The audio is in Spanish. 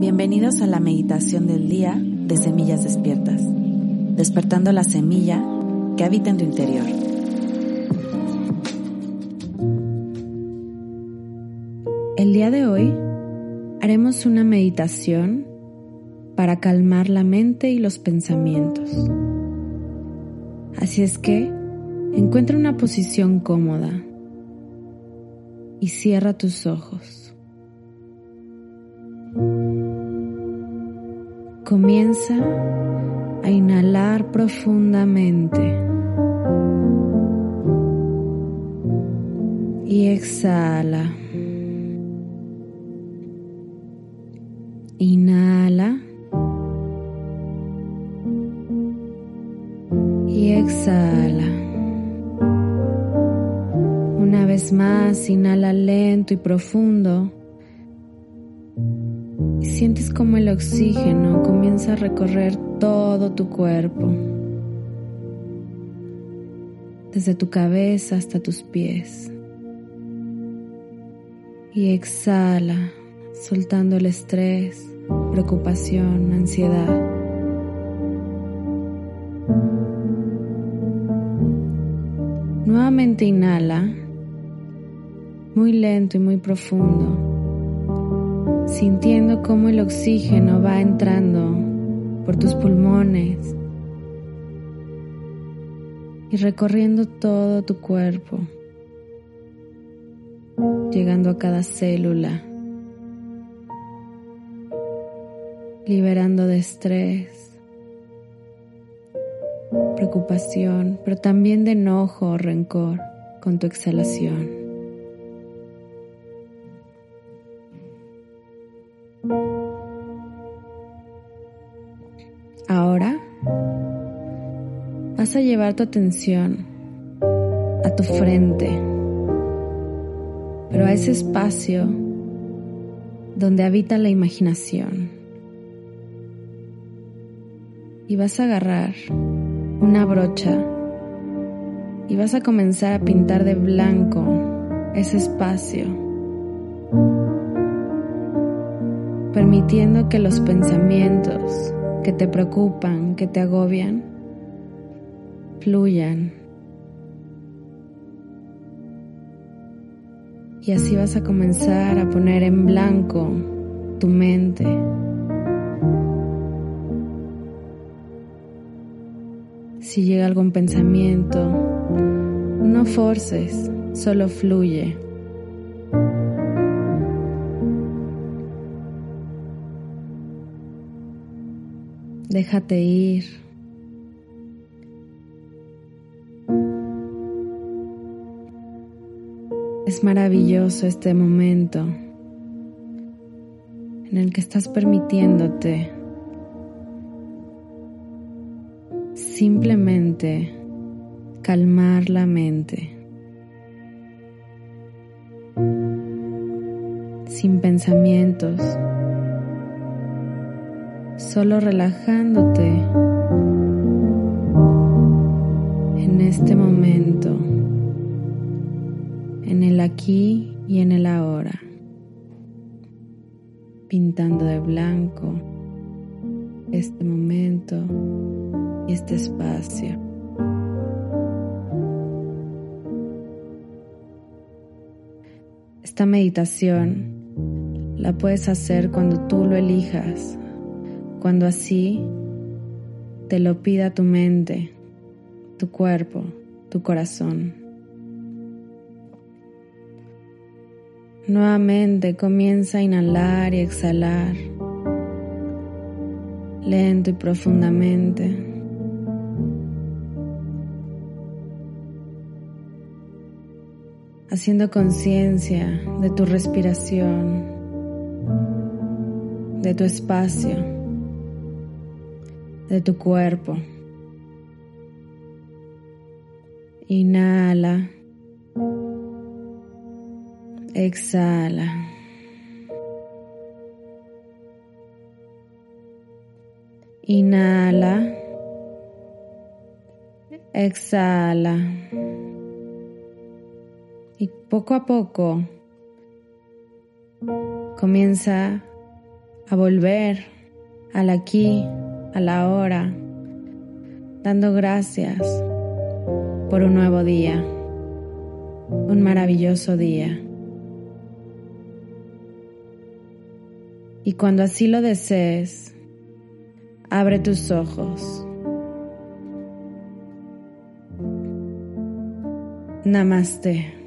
Bienvenidos a la meditación del día de Semillas Despiertas, despertando la semilla que habita en tu interior. El día de hoy haremos una meditación para calmar la mente y los pensamientos. Así es que encuentra una posición cómoda y cierra tus ojos. Comienza a inhalar profundamente y exhala. Inhala y exhala. Una vez más, inhala lento y profundo. Sientes como el oxígeno comienza a recorrer todo tu cuerpo. Desde tu cabeza hasta tus pies. Y exhala, soltando el estrés, preocupación, ansiedad. Nuevamente inhala muy lento y muy profundo, sintiendo cómo el oxígeno va entrando por tus pulmones y recorriendo todo tu cuerpo, llegando a cada célula, liberando de estrés, preocupación, pero también de enojo o rencor con tu exhalación. Vas a llevar tu atención a tu frente, pero a ese espacio donde habita la imaginación. Y vas a agarrar una brocha y vas a comenzar a pintar de blanco ese espacio, permitiendo que los pensamientos que te preocupan, que te agobian, fluyan. Y así vas a comenzar a poner en blanco tu mente. Si llega algún pensamiento, no forces, solo fluye. Déjate ir. Es maravilloso este momento en el que estás permitiéndote simplemente calmar la mente sin pensamientos solo relajándote en este momento, en el aquí y en el ahora, pintando de blanco este momento y este espacio. Esta meditación la puedes hacer cuando tú lo elijas cuando así te lo pida tu mente, tu cuerpo, tu corazón. Nuevamente comienza a inhalar y exhalar lento y profundamente. Haciendo conciencia de tu respiración, de tu espacio de tu cuerpo. Inhala. Exhala. Inhala. Exhala. Y poco a poco comienza a volver al aquí, a la hora, dando gracias por un nuevo día, un maravilloso día. Y cuando así lo desees, abre tus ojos. Namaste.